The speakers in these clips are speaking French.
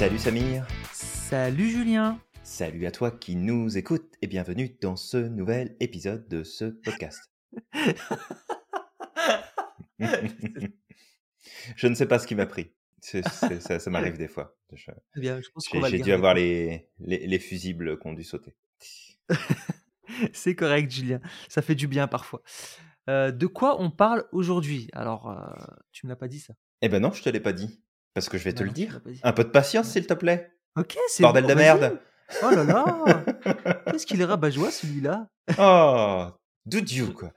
Salut Samir, Salut Julien. salut à toi qui nous écoutes et bienvenue dans ce nouvel épisode de ce podcast. Je ne sais pas ce qui m'a pris. Ça ça m'arrive des fois. Je- Très bien, je pense qu'on J'ai dû avoir les, les, les fusibles qui ont dû sauter. C'est correct, Julien. Ça fait du bien parfois. Euh, de quoi on parle aujourd'hui? Alors, euh, tu me l'as pas dit ça? Eh ben non, je te l'ai pas dit. Parce que je vais te Bah le non, dire. Un peu de patience, s'il te plaît. Ok, c'est Bordel bon, de merde. Oh là là Qu'est-ce qu'il est rabat-joie celui-là? Oh, doudou, quoi.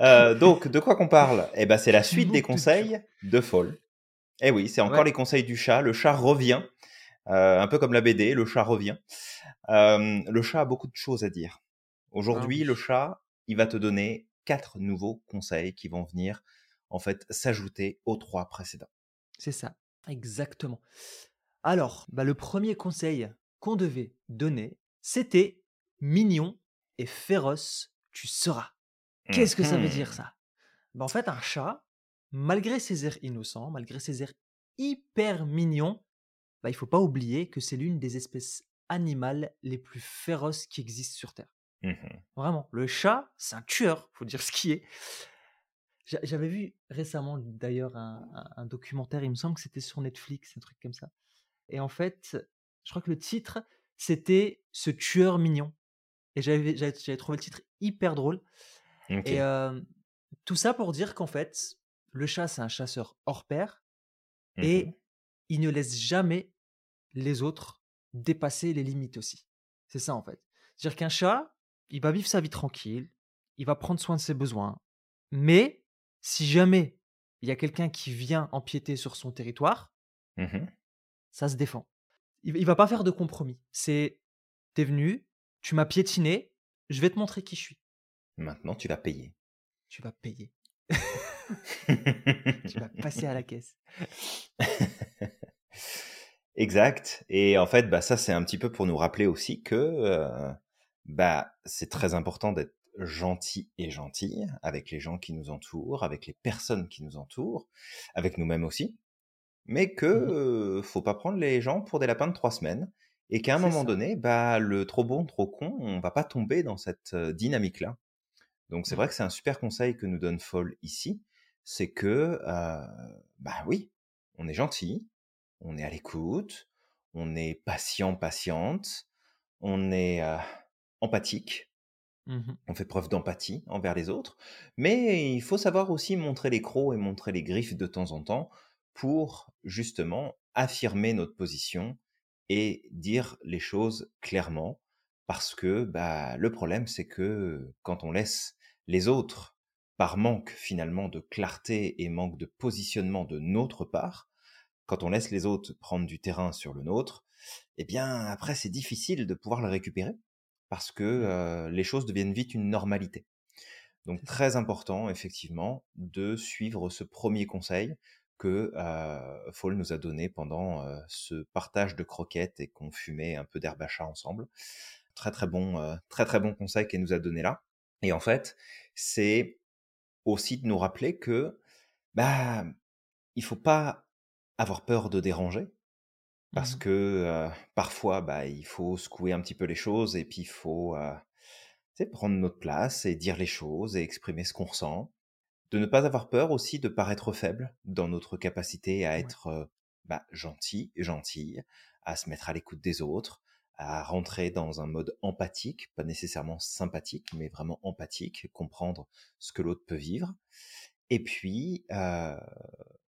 Euh, donc, de quoi qu'on parle? Eh ben, c'est la suite des conseils de Fall. Eh oui, c'est encore Ouais. les conseils du chat. Le chat revient. Euh, un peu comme la BD, le chat revient. Euh, le chat a beaucoup de choses à dire. Aujourd'hui, Ah oui. le chat, il va te donner quatre nouveaux conseils qui vont venir, en fait, s'ajouter aux trois précédents. C'est ça, exactement. Alors, bah, le premier conseil qu'on devait donner, c'était mignon et féroce, tu seras. Qu'est-ce que ça veut dire Mhm. ça? Bah, En fait, un chat, malgré ses airs innocents, malgré ses airs hyper mignons, bah, il faut pas oublier que c'est l'une des espèces animales les plus féroces qui existent sur Terre. Mhm. Vraiment, le chat, c'est un tueur, faut dire ce qui est. J'a- J'avais vu récemment d'ailleurs un, un- un documentaire, il me semble que c'était sur Netflix, un truc comme ça. Et en fait, je crois que le titre, c'était Ce tueur mignon. Et j'avais trouvé le titre hyper drôle. Et euh, tout ça pour dire qu'en fait, le chat, c'est un chasseur hors pair Mhm. et il ne laisse jamais les autres dépasser les limites aussi. C'est ça en fait. C'est-à-dire qu'un chat, il va vivre sa vie tranquille, il va prendre soin de ses besoins, mais si jamais il y a quelqu'un qui vient empiéter sur son territoire, Mhm. ça se défend. Il, il va pas faire de compromis. C'est, t'es venu, tu m'as piétiné, je vais te montrer qui je suis. Maintenant, tu vas payer. Tu vas payer. Tu vas passer à la caisse. Exact. Et en fait, bah, ça, c'est un petit peu pour nous rappeler aussi que euh, bah, c'est très important d'être gentil et gentil avec les gens qui nous entourent, avec les personnes qui nous entourent, avec nous-mêmes aussi. Mais que Mhm. euh, faut pas prendre les gens pour des lapins de trois semaines et qu'à un moment ça. donné, bah, le trop bon, trop con, on va pas tomber dans cette euh, dynamique-là. Donc c'est Mm. vrai que c'est un super conseil que nous donne Fall ici, c'est que, euh, bah oui, on est gentil, on est à l'écoute, on est patient, patiente, on est euh, empathique, Mhm. on fait preuve d'empathie envers les autres, mais il faut savoir aussi montrer les crocs et montrer les griffes de temps en temps pour justement affirmer notre position et dire les choses clairement, parce que bah, le problème c'est que quand on laisse les autres, par manque finalement de clarté et manque de positionnement de notre part, quand on laisse les autres prendre du terrain sur le nôtre, eh bien après c'est difficile de pouvoir le récupérer parce que euh, les choses deviennent vite une normalité. Donc très important effectivement de suivre ce premier conseil que euh, Fall nous a donné pendant euh, ce partage de croquettes et qu'on fumait un peu d'herbe à chat ensemble. Très très bon, euh, très très bon conseil qu'elle nous a donné là. Et en fait, c'est aussi de nous rappeler que bah il faut pas avoir peur de déranger parce Mhm. que euh, parfois bah il faut secouer un petit peu les choses et puis il faut euh, tu sais, prendre notre place et dire les choses et exprimer ce qu'on ressent de ne pas avoir peur aussi de paraître faible dans notre capacité à Ouais. être euh, bah, gentil, gentille, à se mettre à l'écoute des autres, à rentrer dans un mode empathique, pas nécessairement sympathique, mais vraiment empathique, comprendre ce que l'autre peut vivre. Et puis, euh,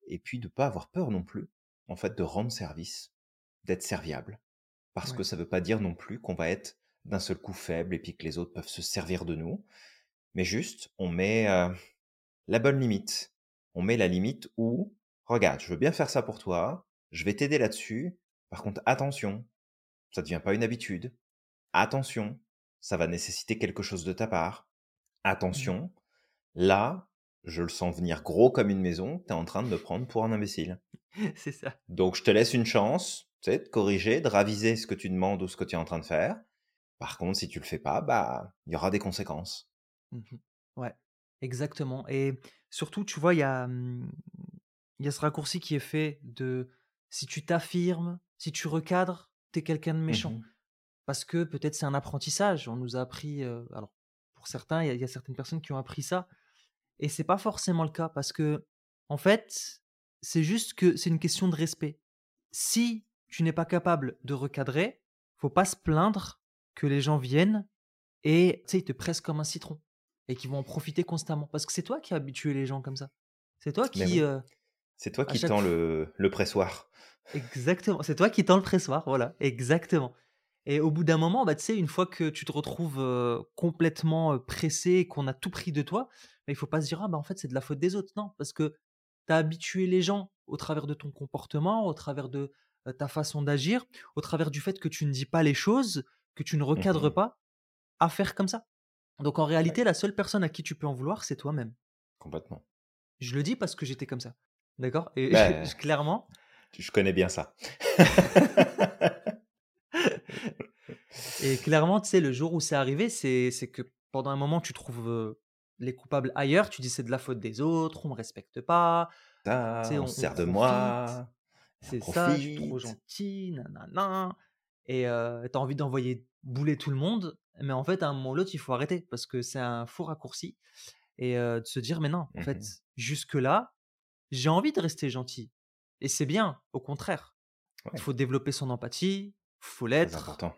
et puis de pas avoir peur non plus, en fait, de rendre service, d'être serviable, parce que ça veut pas dire non plus qu'on va être d'un seul coup faible et puis que les autres peuvent se servir de nous, mais juste on met euh, la bonne limite. On met la limite où, regarde, je veux bien faire ça pour toi, je vais t'aider là-dessus. Par contre, attention, ça ne devient pas une habitude. Attention, ça va nécessiter quelque chose de ta part. Attention, là, je le sens venir gros comme une maison, tu es en train de me prendre pour un imbécile. C'est ça. Donc, je te laisse une chance, tu sais, de corriger, de raviser ce que tu demandes ou ce que tu es en train de faire. Par contre, si tu le fais pas, bah, il y aura des conséquences. Mhm. Ouais, exactement. Et surtout, tu vois, il y a, il y a ce raccourci qui est fait de si tu t'affirmes, Si tu recadres, tu es quelqu'un de méchant. Mmh Parce que peut-être c'est un apprentissage. On nous a appris. euh, alors, pour certains, il y, y a certaines personnes qui ont appris ça. Et c'est pas forcément le cas. Parce que, en fait, c'est juste que c'est une question de respect. Si tu n'es pas capable de recadrer, faut pas se plaindre que les gens viennent et tu sais, ils te pressent comme un citron et qu'ils vont en profiter constamment. Parce que c'est toi qui as habitué les gens comme ça. C'est toi Mais qui. oui, euh, c'est toi qui chaque tends le, le pressoir. Exactement. C'est toi qui tends le pressoir. Voilà. Exactement. Et au bout d'un moment, bah, tu sais, une fois que tu te retrouves euh, complètement pressé, qu'on a tout pris de toi, bah, il faut pas se dire, ah, bah, en fait, c'est de la faute des autres. Non, parce que tu as habitué les gens au travers de ton comportement, au travers de ta façon d'agir, au travers du fait que tu ne dis pas les choses, que tu ne recadres Mhm. pas, à faire comme ça. Donc en Ouais, réalité, la seule personne à qui tu peux en vouloir, c'est toi-même. complètement. Je le dis parce que j'étais comme ça. D'accord? Et Ben, clairement, je connais bien ça. et clairement, tu sais, le jour où c'est arrivé, c'est que pendant un moment, tu trouves euh, les coupables ailleurs, tu dis c'est de la faute des autres, on me respecte pas, on on, se on sert de profite, moi, c'est ça, je suis trop gentil, nanana. Et euh, t'as envie d'envoyer bouler tout le monde, mais en fait, à un moment ou l'autre, il faut arrêter parce que c'est un faux raccourci et euh, de se dire, mais non, en fait, Mhm. jusque-là, j'ai envie de rester gentil. Et c'est bien, au contraire. Il Ouais, faut développer son empathie, faut très l'être. important.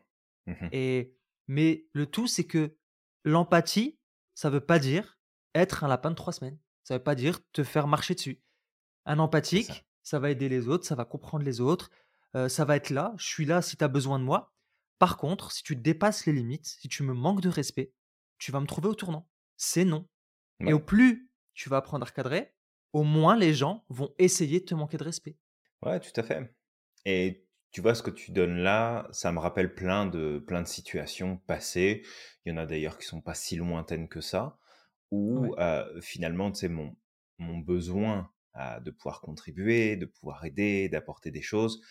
Mhm. Et mais le tout, c'est que l'empathie, ça veut pas dire être un lapin de trois semaines. Ça veut pas dire te faire marcher dessus. Un empathique, ça va aider les autres, ça va comprendre les autres, euh, ça va être là. Je suis là si tu as besoin de moi. Par contre, si tu dépasses les limites, si tu me manques de respect, tu vas me trouver au tournant. C'est non. Et au Ouais, plus tu vas apprendre à recadrer, au moins les gens vont essayer de te manquer de respect. ouais, tout à fait. Et tu vois, ce que tu donnes là, ça me rappelle plein de, plein de situations passées. Il y en a d'ailleurs qui sont pas si lointaines que ça, où Ouais. euh, finalement, tu sais, mon, mon besoin de pouvoir contribuer, de pouvoir aider, d'apporter des choses,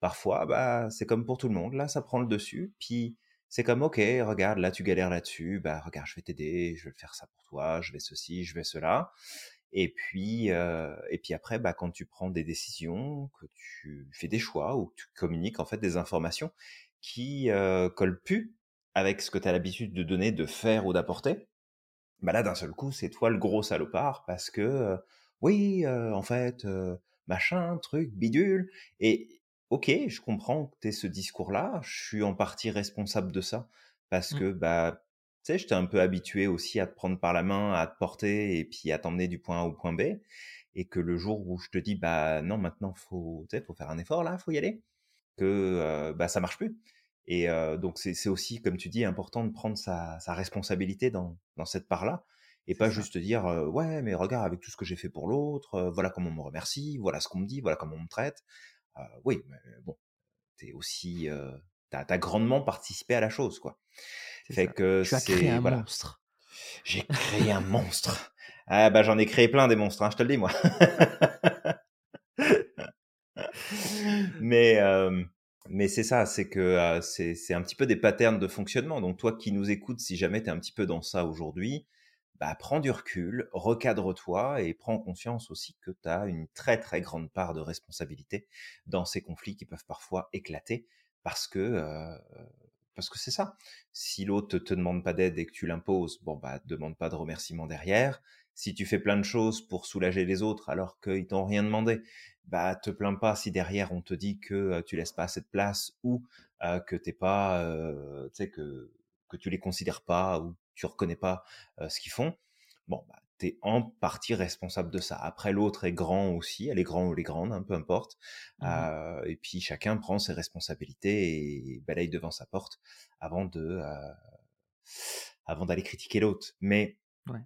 parfois, bah, c'est comme pour tout le monde. Là, ça prend le dessus. Puis c'est comme, ok, regarde, là, tu galères là-dessus. Bah, regarde, je vais t'aider, je vais faire ça pour toi, je vais ceci, je vais cela. Et puis, euh, et puis après, bah, quand tu prends des décisions, que tu fais des choix ou que tu communiques en fait des informations qui euh, collent plus avec ce que tu as l'habitude de donner, de faire ou d'apporter, bah là d'un seul coup c'est toi le gros salopard parce que euh, oui, euh, en fait, euh, machin, truc, bidule. Et ok, je comprends que tu aies ce discours-là, je suis en partie responsable de ça parce Mm. que bah tu sais, je t'ai un peu habitué aussi à te prendre par la main, à te porter et puis à t'emmener du point A au point B. Et que le jour où je te dis, bah non, maintenant, faut, faut faire un effort là, faut y aller, que euh, bah, ça marche plus. Et euh, donc, c'est c'est aussi, comme tu dis, important de prendre sa, sa responsabilité dans, dans cette part-là. Et pas ça. juste dire, euh, ouais, mais regarde, avec tout ce que j'ai fait pour l'autre, euh, voilà comment on me remercie, voilà ce qu'on me dit, voilà comment on me traite. Euh, oui, mais bon, t'es aussi, t'as, t'as grandement participé à la chose, quoi. Fait ça. que Tu as créé un voilà, monstre. j'ai créé un monstre. Ah bah j'en ai créé plein des monstres, hein, je te le dis moi. mais mais c'est ça, c'est que euh, c'est c'est un petit peu des patterns de fonctionnement. Donc toi qui nous écoutes, si jamais tu es un petit peu dans ça aujourd'hui, bah prends du recul, recadre-toi et prends conscience aussi que tu as une très très grande part de responsabilité dans ces conflits qui peuvent parfois éclater parce que euh, parce que c'est ça. Si l'autre te demande pas d'aide et que tu l'imposes, bon bah demande pas de remerciement derrière. Si tu fais plein de choses pour soulager les autres alors qu'ils t'ont rien demandé, bah te plains pas si derrière on te dit que euh, tu laisses pas assez de place ou euh, que t'es pas, euh, tu sais que que tu les considères pas ou tu reconnais pas euh, ce qu'ils font. Bon, bah t'es en partie responsable de ça. Après l'autre est grand aussi, elle est grande ou elle est grande, hein, peu importe. Mhm. Euh, et puis chacun prend ses responsabilités et balaye devant sa porte avant de euh, avant d'aller critiquer l'autre. Mais Ouais.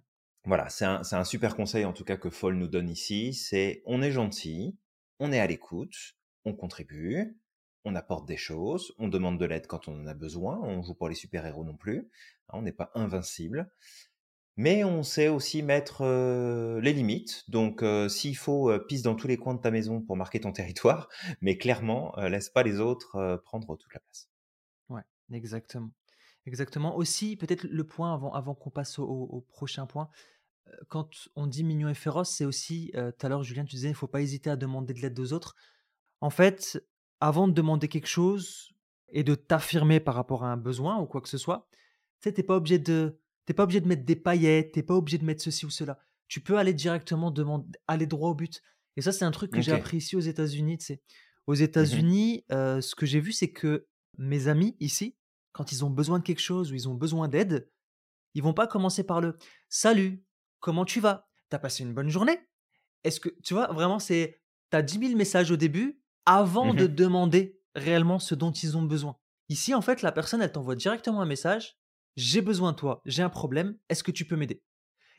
voilà, c'est un, un super conseil en tout cas que Foll nous donne ici, c'est on est gentil, on est à l'écoute, on contribue, on apporte des choses, on demande de l'aide quand on en a besoin, on joue pas les super-héros non plus, on n'est pas invincible, mais on sait aussi mettre les limites, donc s'il faut, pisse dans tous les coins de ta maison pour marquer ton territoire, mais clairement, laisse pas les autres prendre toute la place. Ouais. Exactement. Exactement. Aussi, peut-être le point avant, avant qu'on passe au, au prochain point, quand on dit mignon et féroce, c'est aussi, tout à l'heure, Julien, tu disais, il ne faut pas hésiter à demander de l'aide aux autres. En fait, avant de demander quelque chose et de t'affirmer par rapport à un besoin ou quoi que ce soit, tu sais, t'es pas obligé de, t'es pas obligé de mettre des paillettes, t'es pas obligé de mettre ceci ou cela. Tu peux aller directement demander, aller droit au but. Et ça, c'est un truc que j'ai appris ici aux États-Unis. tu sais. Aux Mhm. États-Unis, euh, ce que j'ai vu, c'est que mes amis ici, quand ils ont besoin de quelque chose ou ils ont besoin d'aide, ils vont pas commencer par le «Salut, comment tu vas? T'as passé une bonne journée?» Est-ce que tu vois, vraiment, c'est tu as 10 000 messages au début avant de Mhm. demander réellement ce dont ils ont besoin. Ici, en fait, la personne, elle t'envoie directement un message: «J'ai besoin de toi, j'ai un problème, est-ce que tu peux m'aider?»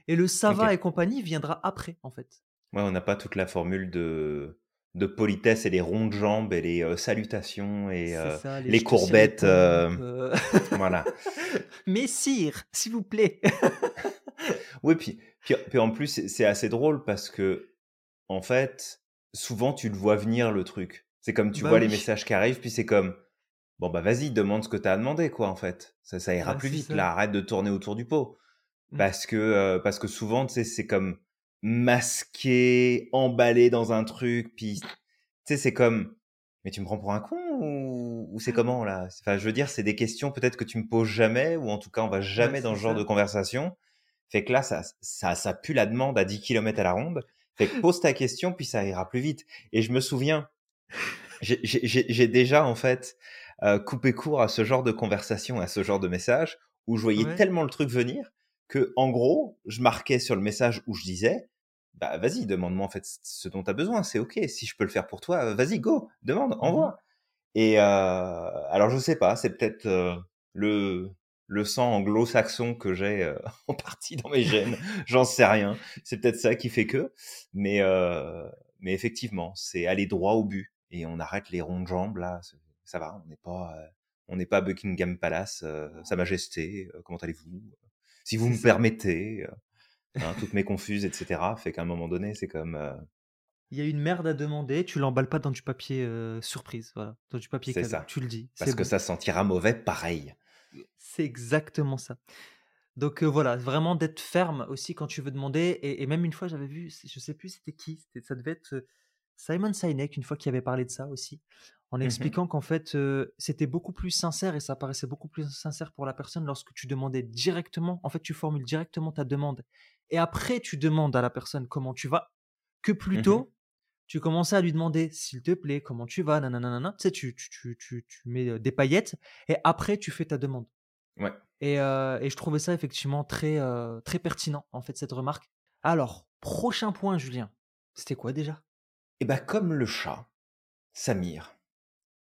et le «ça va» et compagnie viendra après, en fait. Ouais, on n'a pas toute la formule de, de politesse et les rondes jambes et les euh, salutations et euh, ça, les les «je te cire les courbettes. pompes», euh, voilà. «Messire, s'il vous plaît». Oui, puis, puis, puis en plus, c'est assez drôle parce que, en fait, souvent tu le vois venir le truc. C'est comme tu Bah vois les messages qui arrivent, puis c'est comme, bon bah vas-y, demande ce que tu as demandé, quoi, en fait. Ça, ça ira plus vite, ça. là, arrête de tourner autour du pot. Mmh. Parce que, euh, parce que souvent, tu sais, c'est comme masqué, emballé dans un truc, puis, tu sais, c'est comme, mais tu me prends pour un con ou, ou c'est comment, là? Enfin, je veux dire, c'est des questions peut-être que tu me poses jamais, ou en tout cas, on va jamais dans ce genre de conversation. Fait que là, ça, ça, ça pue la demande à 10 kilomètres à la ronde. Fait que pose ta question, puis ça ira plus vite. Et je me souviens, j'ai déjà, en fait, euh, coupé court à ce genre de conversation, à ce genre de message, où je voyais Ouais. tellement le truc venir que, en gros, je marquais sur le message où je disais, bah vas-y, demande-moi en fait ce dont tu as besoin, c'est ok. Si je peux le faire pour toi, vas-y, go, demande, Mmh envoie. Et euh, alors je sais pas, c'est peut-être euh, le le sang anglo-saxon que j'ai euh, en partie dans mes gènes, j'en sais rien. C'est peut-être ça qui fait que, mais euh, mais effectivement, c'est aller droit au but et on arrête les rondes jambes là. Ça va, on n'est pas euh, on n'est pas à Buckingham Palace, euh, Sa Majesté. euh, comment allez-vous Si vous me permettez, hein, toutes mes confuses, etc. Fait qu'à un moment donné, c'est comme Il y a une merde à demander, tu l'emballes pas dans du papier, surprise, voilà, dans du papier cadeau. ça, Tu le dis, parce que bon. ça sentira mauvais pareil. C'est exactement ça. Donc, voilà, vraiment d'être ferme aussi quand tu veux demander et et même une fois j'avais vu, je sais plus c'était qui, ça devait être, Simon Sinek une fois qui avait parlé de ça aussi, en Mhm, expliquant qu'en fait, c'était beaucoup plus sincère et ça paraissait beaucoup plus sincère pour la personne lorsque tu demandais directement en fait, tu formules directement ta demande et après tu demandes à la personne comment tu vas, que plutôt tu commençais à lui demander: «S'il te plaît, comment tu vas? Nanana, nanana». Tu sais, tu tu tu tu mets, des paillettes et après tu fais ta demande Ouais. et et je trouvais ça effectivement très, très pertinent, en fait, cette remarque. Alors, prochain point, Julien, c'était quoi déjà? Et bah, comme le chat, Samir,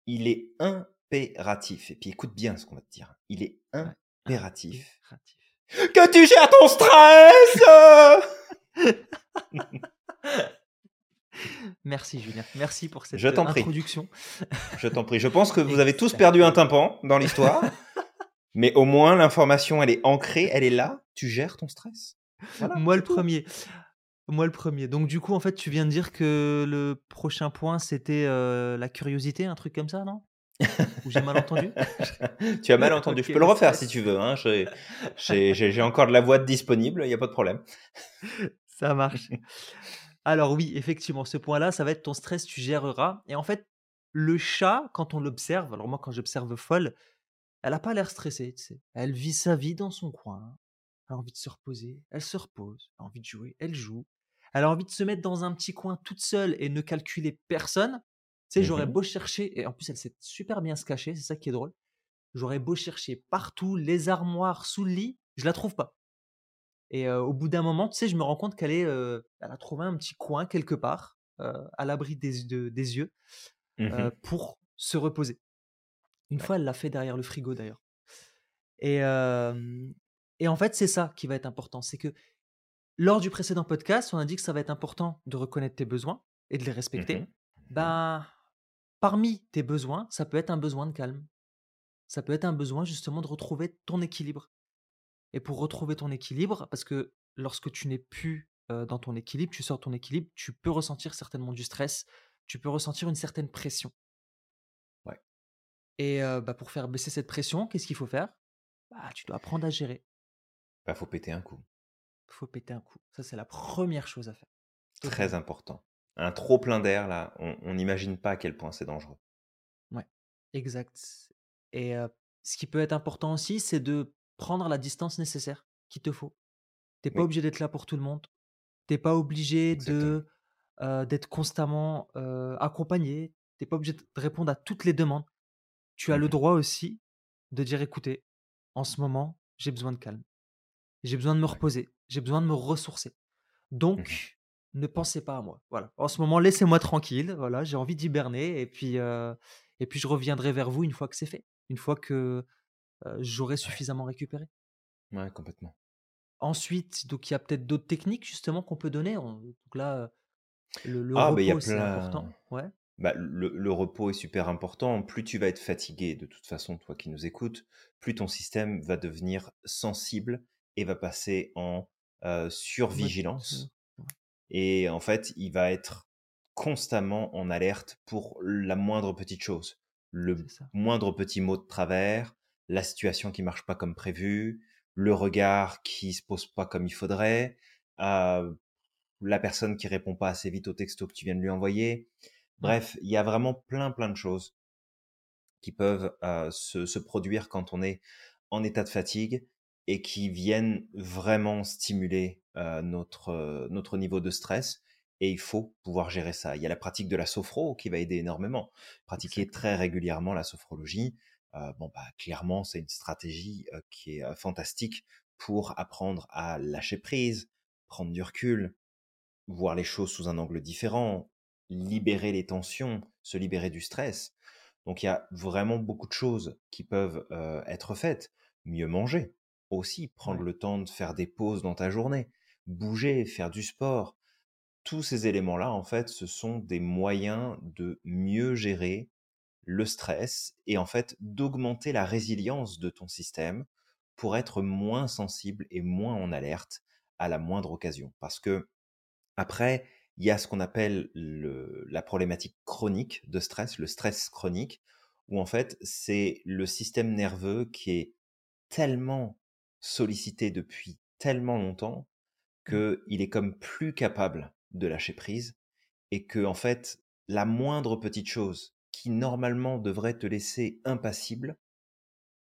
il est impératif, et puis écoute bien ce qu'on va te dire, il est impératif impératif. que tu gères ton stress Merci Julien, merci pour cette, introduction. je t'en prie. Je pense que vous avez tous perdu un tympan dans l'histoire, mais au moins l'information, elle est ancrée, elle est là, tu gères ton stress. Voilà, Moi le tout. premier. Moi le premier. Donc du coup, en fait, tu viens de dire que le prochain point, c'était, heu, la curiosité, un truc comme ça, non? Ou j'ai mal entendu? tu as mal entendu. Je peux le le refaire si tu veux. Hein. J'ai, encore de la voix disponible, il n'y a pas de problème. Ça marche. Alors oui, effectivement, ce point-là, ça va être ton stress, tu géreras. Et en fait, le chat, quand on l'observe, alors moi, quand j'observe Folle, elle a pas l'air stressée, tu sais. Elle vit sa vie dans son coin. Elle a envie de se reposer, elle se repose. Elle a envie de jouer, elle joue. Elle a envie de se mettre dans un petit coin toute seule et ne calculer personne. Tu sais, j'aurais Mhm, beau chercher, et en plus, elle sait super bien se cacher, c'est ça qui est drôle. J'aurais beau chercher partout, les armoires, sous le lit, je la trouve pas. Et au bout d'un moment, tu sais, je me rends compte qu'elle est, elle a trouvé un petit coin quelque part, à l'abri des de des yeux, mhm, pour se reposer. Une ouais, fois, elle l'a fait derrière le frigo d'ailleurs. Et et en fait, c'est ça qui va être important. C'est que lors du précédent podcast, on a dit que ça va être important de reconnaître tes besoins et de les respecter. mhm, Ben, parmi tes besoins, ça peut être un besoin de calme. Ça peut être un besoin justement de retrouver ton équilibre. Et pour retrouver ton équilibre, parce que lorsque tu n'es plus, dans ton équilibre, tu sors ton équilibre, tu peux ressentir certainement du stress, tu peux ressentir une certaine pression ouais. et bah, pour faire baisser cette pression, qu'est-ce qu'il faut faire? Bah, tu dois apprendre à gérer. Bah, faut péter un coup. Faut péter un coup. Ça, c'est la première chose à faire, Très important. Un trop plein d'air, là, on n'imagine pas à quel point c'est dangereux. Exact. Et ce qui peut être important aussi, c'est de prendre la distance nécessaire qu'il te faut. Tu es pas Oui, obligé d'être là pour tout le monde. Tu es pas obligé exactement. de, heu, d'être constamment, heu, accompagné. Tu es pas obligé de répondre à toutes les demandes. Tu as le Mmh droit aussi de dire: «Écoutez, en ce moment, j'ai besoin de calme. J'ai besoin de me Ouais. reposer. J'ai besoin de me ressourcer. Mmh Donc ne pensez pas à moi». Voilà. En ce moment, laissez-moi tranquille, voilà, j'ai envie d'hiberner et puis, et puis je reviendrai vers vous une fois que c'est fait. Une fois que, j'aurai Ouais, suffisamment récupéré. ouais, complètement. Ensuite, donc il y a peut-être d'autres techniques justement qu'on peut donner. On donc là, le le Ah, a repos, c'est plein important. Ouais, bah, le le repos est super important. Plus tu vas être fatigué, de toute façon, toi qui nous écoutes, plus ton système va devenir sensible et va passer en, heu, survigilance ouais, et en fait, il va être constamment en alerte pour la moindre petite chose. Le moindre petit mot de travers, la situation qui marche pas comme prévu, le regard qui se pose pas comme il faudrait, heu, la personne qui répond pas assez vite au texto que tu viens de lui envoyer. Bref, il y a vraiment plein, plein de choses qui peuvent, heu, se se produire quand on est en état de fatigue et qui viennent vraiment stimuler, heu, notre, heu, notre niveau de stress et il faut pouvoir gérer ça. Il y a la pratique de la sophro qui va aider énormément. Pratiquer très régulièrement la sophrologie, heu, bon, bah, clairement, c'est une stratégie, qui est, fantastique pour apprendre à lâcher prise, prendre du recul, voir les choses sous un angle différent, libérer les tensions, se libérer du stress. Donc il y a vraiment beaucoup de choses qui peuvent euh, être faites. Mieux manger aussi, prendre le temps de faire des pauses dans ta journée, bouger, faire du sport. Tous ces éléments-là, en fait, ce sont des moyens de mieux gérer le stress et en fait d'augmenter la résilience de ton système pour être moins sensible et moins en alerte à la moindre occasion. Parce que après, il y a ce qu'on appelle le la problématique chronique de stress, le stress chronique, où en fait, c'est le système nerveux qui est tellement sollicité depuis tellement longtemps ouais, qu'il est comme plus capable de lâcher prise et que en fait, la moindre petite chose qui normalement devrait te laisser impassible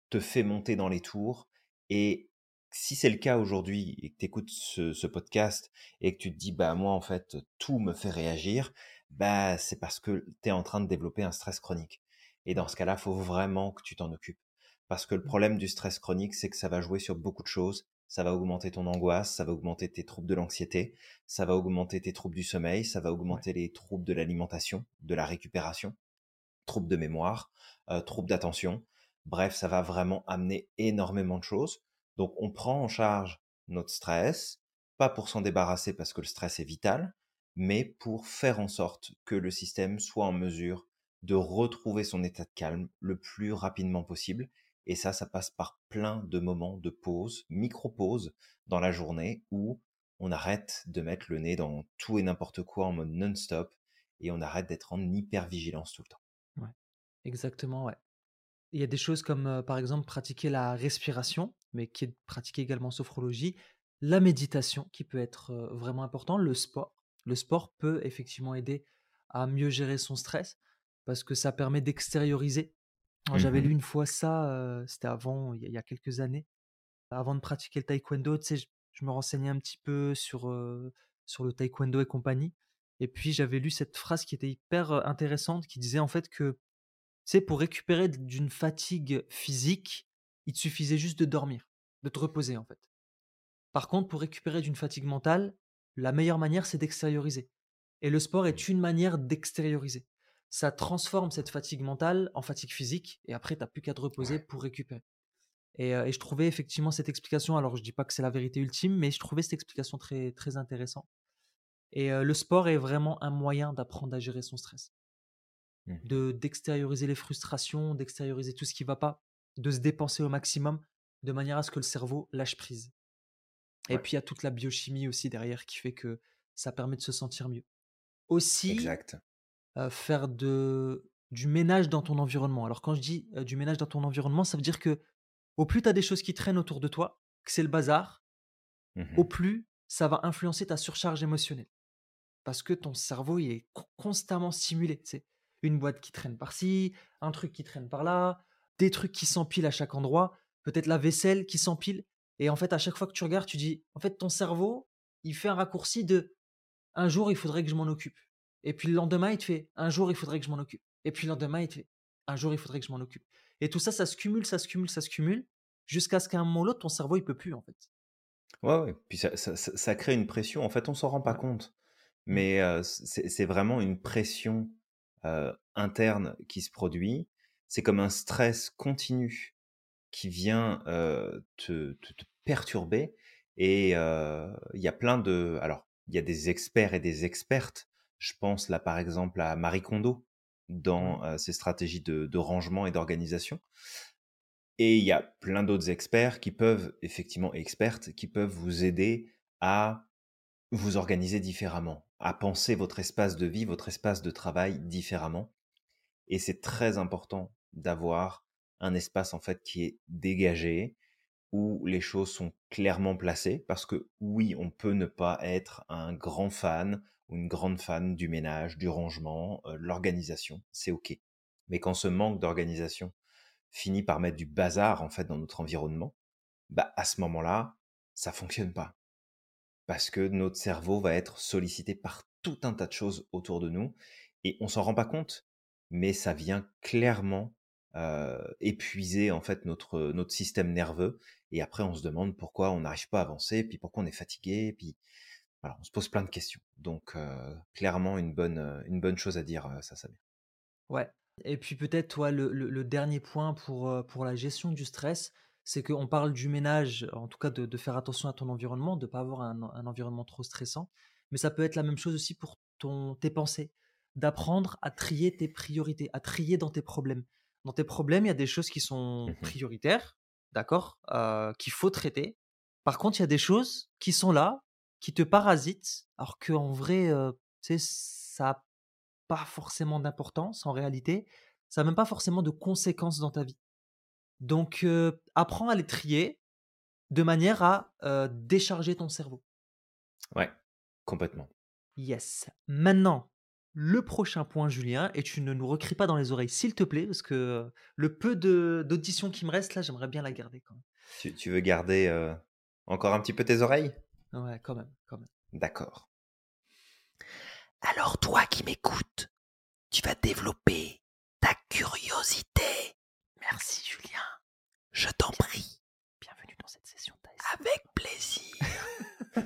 te fait monter dans les tours. Et si c'est le cas aujourd'hui et que tu écoutes ce, ce podcast et que tu te dis, bah moi en fait, tout me fait réagir, bah c'est parce que tu es en train de développer un stress chronique. Et dans ce cas-là, faut vraiment que tu t'en occupes. Parce que le Mmh. problème du stress chronique, c'est que ça va jouer sur beaucoup de choses. Ça va augmenter ton angoisse, ça va augmenter tes troubles de l'anxiété, ça va augmenter tes troubles du sommeil, ça va augmenter les troubles de l'alimentation, de la récupération troubles de mémoire, heu, troubles d'attention. Bref, ça va vraiment amener énormément de choses. Donc on prend en charge notre stress, pas pour s'en débarrasser parce que le stress est vital, mais pour faire en sorte que le système soit en mesure de retrouver son état de calme le plus rapidement possible. Et ça, ça passe par plein de moments de pause, micro-pause dans la journée où on arrête de mettre le nez dans tout et n'importe quoi en mode non-stop et on arrête d'être en hyper-vigilance tout le temps. ouais. Exactement, ouais. Il y a des choses comme, par exemple, pratiquer la respiration, mais qui est pratiquée également en sophrologie, la méditation qui peut être, vraiment important, le sport. Le sport peut effectivement aider à mieux gérer son stress parce que ça permet d'extérioriser. Alors j'avais lu Mmh une fois ça, c'était avant, il y a il y a quelques années, avant de pratiquer le taekwondo, tu sais, je je me renseignais un petit peu sur, sur le taekwondo et compagnie et puis j'avais lu cette phrase qui était hyper, intéressante qui disait en fait que sais, pour récupérer d'une fatigue physique, il te suffisait juste de dormir, de te reposer, en fait. Par contre, pour récupérer d'une fatigue mentale, la meilleure manière, c'est d'extérioriser et le sport Mmh. est une manière d'extérioriser. Ça transforme cette fatigue mentale en fatigue physique et après tu as plus qu'à te reposer Ouais. pour récupérer et heu et je trouvais effectivement cette explication alors je dis pas que c'est la vérité ultime, mais je trouvais cette explication très très intéressante et heu, le sport est vraiment un moyen d'apprendre à gérer son stress. Mmh De d'extérioriser les frustrations, d'extérioriser tout ce qui va pas, de se dépenser au maximum, de manière à ce que le cerveau lâche prise. Et puis il y a toute la biochimie aussi derrière qui fait que ça permet de se sentir mieux. Aussi, exact. Heu, faire de du ménage dans ton environnement. Alors quand je dis, heu, du ménage dans ton environnement, ça veut dire que au plus tu as des choses qui traînent autour de toi, que c'est le bazar, au Mmh plus ça va influencer ta surcharge émotionnelle. Parce que ton cerveau, il est con constamment stimulé, sais? une boîte qui traîne par-ci, un truc qui traîne par-là, des trucs qui s'empilent à chaque endroit, peut-être la vaisselle qui s'empile. Et en fait, à chaque fois que tu regardes, tu dis, en fait, ton cerveau, il fait un raccourci de un jour, il faudrait que je m'en occupe. Et puis le lendemain, il te fait un jour, il faudrait que je m'en occupe. Et puis le lendemain, il te fait un jour, il faudrait que je m'en occupe. Et tout ça, ça se cumule, ça se cumule, ça se cumule, jusqu'à ce qu'à un moment ou l'autre, ton cerveau, il peut plus, en fait. Ouais, ouais. Puis ça, ça, ça- crée une pression. En fait, on s'en rend pas compte. Mmh. Mais c'est vraiment une pression interne qui se produit. C'est comme un stress continu qui vient te, te, perturber. Et il y a plein de... Alors, il y a des experts et des expertes. Je pense là, par exemple, à Marie Kondo dans mmh. ses stratégies de, de rangement et d'organisation. Et il y a plein d'autres experts qui peuvent, effectivement, expertes, qui peuvent vous aider à vous organiser différemment, à penser votre espace de vie, votre espace de travail différemment. Et c'est très important d'avoir un espace en fait qui est dégagé, où les choses sont clairement placées, parce que oui, on peut ne pas être un grand fan une grande fan du ménage, du rangement, euh, l'organisation, c'est ok. Mais quand ce manque d'organisation finit par mettre du bazar en fait dans notre environnement, bah à ce moment-là, ça fonctionne pas. Parce que notre cerveau va être sollicité par tout un tas de choses autour de nous et on s'en rend pas compte, mais ça vient clairement épuiser en fait notre notre système nerveux et après on se demande pourquoi on n'arrive pas à avancer, puis pourquoi on est fatigué, puis voilà, on se pose plein de questions. Donc clairement une bonne une bonne chose à dire ça ça Ouais. Et puis peut-être, toi, le, dernier point pour, euh, pour la gestion du stress, c'est qu'on parle du ménage, en tout cas de, faire attention à ton environnement, de ne pas avoir un, environnement trop stressant. Mais ça peut être la même chose aussi pour ton, tes pensées, d'apprendre à trier tes priorités, à trier dans tes problèmes. Dans tes problèmes, il y a des choses qui sont mmh prioritaires, d'accord, euh, qu'il faut traiter. Par contre, il y a des choses qui sont là, qui te parasitent, alors qu'en vrai, euh, tu sais, ça pas forcément d'importance en réalité, ça n'a même pas forcément de conséquences dans ta vie. Donc, apprends à les trier de manière à décharger ton cerveau. Ouais, complètement. Yes. Maintenant, le prochain point, Julien, et tu ne nous recris pas dans les oreilles, s'il te plaît, parce que le peu d'audition qui me reste là, j'aimerais bien la garder quand même. Tu, veux garder encore un petit peu tes oreilles? Ouais, quand même, quand même. D'accord. Alors toi qui m'écoutes, tu vas développer ta curiosité. Merci Julien. Je t'en prie. Bienvenue dans cette session Avec plaisir.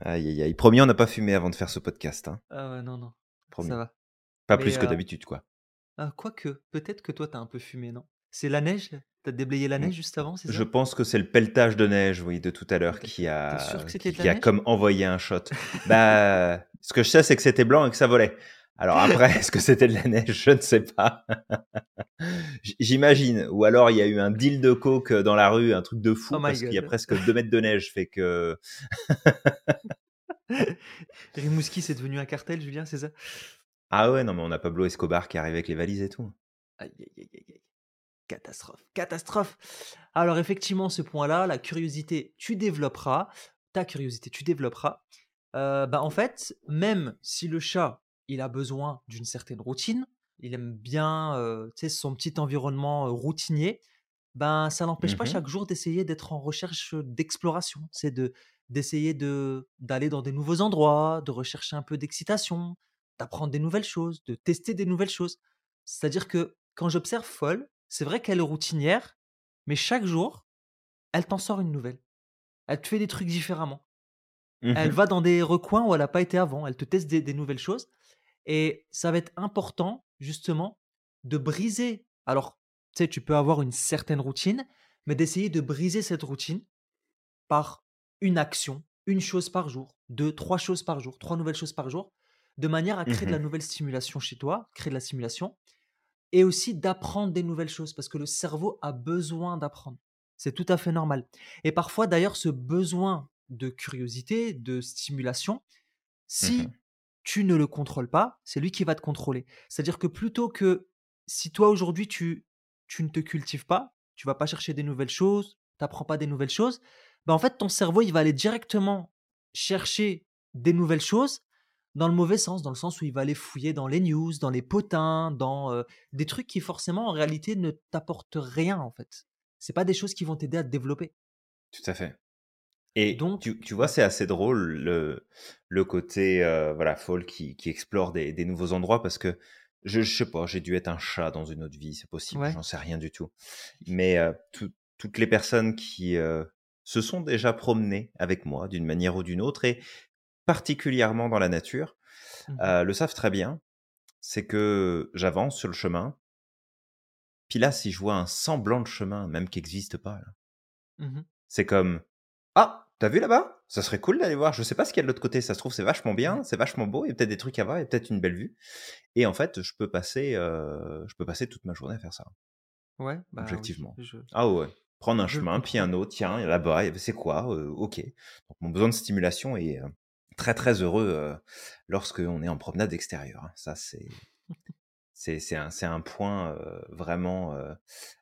aïe aïe aïe. Promis, on n'a pas fumé avant de faire ce podcast. Hein. Ah ouais, non, non. Promis. Ça va. Pas plus que euh, d'habitude, quoi. Ah, quoique, peut-être que toi, t'as un peu fumé, non? C'est la neige? T'as déblayé la neige juste avant, c'est ça? Je pense que c'est le pelletage de neige, oui, de tout à l'heure qui a, qui, a comme envoyé un shot. bah, ce que je sais, c'est que c'était blanc et que ça volait. Alors après, est-ce que c'était de la neige? Je ne sais pas. J'imagine. Ou alors il y a eu un deal de coke dans la rue, un truc de fou, oh parce qu'il y a presque deux mètres de neige, fait que. Rimouski, c'est devenu un cartel, Julien, c'est ça? Ah ouais, non, mais on a Pablo Escobar qui arrive avec les valises et tout. Aïe, aïe, aïe, aïe. Catastrophe, catastrophe. Alors effectivement, ce point-là, la curiosité, tu développeras. Ta curiosité, tu développeras. Euh, bah, en fait, même si le chat, il a besoin d'une certaine routine, il aime bien euh, son petit environnement euh, routinier, ben ça n'empêche pas mmh chaque jour d'essayer d'être en recherche d'exploration. C'est de d'essayer de d'aller dans des nouveaux endroits, de rechercher un peu d'excitation, d'apprendre des nouvelles choses, de tester des nouvelles choses. C'est-à-dire que quand j'observe Folle, c'est vrai qu'elle est routinière, mais chaque jour, elle t'en sort une nouvelle. Elle te fait des trucs différemment. Mmh elle va dans des recoins où elle n'a pas été avant. Elle te teste des, nouvelles choses. Et ça va être important, justement, de briser. Alors, tu sais, tu peux avoir une certaine routine, mais d'essayer de briser cette routine par une action, une chose par jour, deux, trois choses par jour, trois nouvelles choses par jour, de manière à créer de la mmh nouvelle stimulation chez toi, créer de la stimulation, et aussi d'apprendre des nouvelles choses parce que le cerveau a besoin d'apprendre. C'est tout à fait normal. Et parfois, d'ailleurs, ce besoin de curiosité, de stimulation, mmh si tu ne le contrôles pas, c'est lui qui va te contrôler. C'est-à-dire que plutôt que si toi aujourd'hui tu, tu ne te cultives pas, tu vas pas chercher des nouvelles choses, tu n'apprends pas des nouvelles choses, ben en fait ton cerveau il va aller directement chercher des nouvelles choses dans le mauvais sens, dans le sens où il va aller fouiller dans les news, dans les potins, dans euh, des trucs qui forcément en réalité ne t'apportent rien en fait. C'est pas des choses qui vont t'aider à te développer. Tout à fait. Et Donc, tu, tu vois, c'est assez drôle le, le côté euh, voilà, Fall qui, qui explore des, des nouveaux endroits parce que je, je sais pas, j'ai dû être un chat dans une autre vie, c'est possible, ouais, j'en sais rien du tout. Mais euh, tout- toutes les personnes qui se sont déjà promenées avec moi d'une manière ou d'une autre, et particulièrement dans la nature, euh, le savent très bien. C'est que j'avance sur le chemin, puis là, si je vois un semblant de chemin, même qui n'existe pas, mhm, c'est comme Ah, t'as vu là-bas? Ça serait cool d'aller voir. Je sais pas ce qu'il y a de l'autre côté. Ça se trouve, c'est vachement bien, c'est vachement beau. Il y a peut-être des trucs à voir, il y a peut-être une belle vue. Et en fait, je peux passer, euh, je peux passer toute ma journée à faire ça, ouais, bah oui, objectivement. je, Ah ouais. Prendre un je chemin, puis un autre, tiens, là-bas, c'est quoi Euh, Ok. Donc mon besoin de stimulation est très très heureux euh, lorsque on est en promenade extérieure. hein. Ça, c'est c'est un, un point euh, vraiment euh,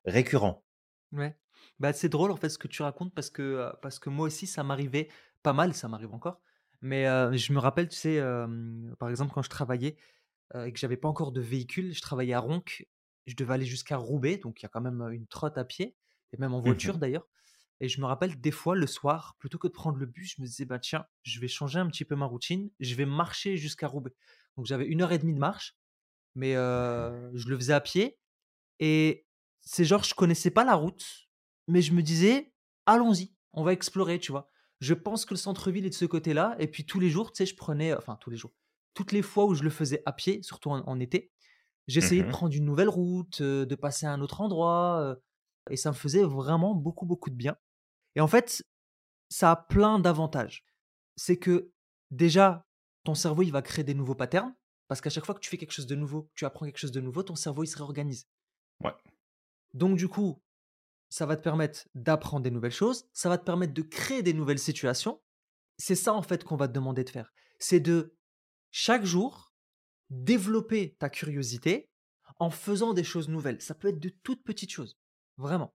récurrent. Ouais. Bah, c'est drôle en fait ce que tu racontes parce que, parce que moi aussi ça m'arrivait pas mal, ça m'arrive encore. Mais je me rappelle, tu sais, par exemple quand je travaillais et que j'avais pas encore de véhicule, je travaillais à Ronc, je devais aller jusqu'à Roubaix, donc il y a quand même une trotte à pied, et même en voiture Mhm. d'ailleurs. Et je me rappelle des fois le soir, plutôt que de prendre le bus, je me disais, bah tiens, je vais changer un petit peu ma routine, je vais marcher jusqu'à Roubaix. Donc j'avais une heure et demie de marche, mais euh, je le faisais à pied. Et c'est genre, je connaissais pas la route, mais je me disais, allons-y, on va explorer, tu vois. Je pense que le centre-ville est de ce côté-là. Et puis tous les jours, tu sais, je prenais, enfin tous les jours, toutes les fois où je le faisais à pied, surtout en, en été, j'essayais de prendre une nouvelle route, euh, de passer à un autre endroit. euh, et ça me faisait vraiment beaucoup, beaucoup de bien. Et en fait, ça a plein d'avantages. C'est que déjà, ton cerveau, il va créer des nouveaux patterns. Parce qu'à chaque fois que tu fais quelque chose de nouveau, que tu apprends quelque chose de nouveau, ton cerveau, il se réorganise. Ouais. Donc du coup, ça va te permettre d'apprendre des nouvelles choses, ça va te permettre de créer des nouvelles situations. C'est ça en fait qu'on va te demander de faire. C'est de chaque jour développer ta curiosité en faisant des choses nouvelles. Ça peut être de toutes petites choses, vraiment.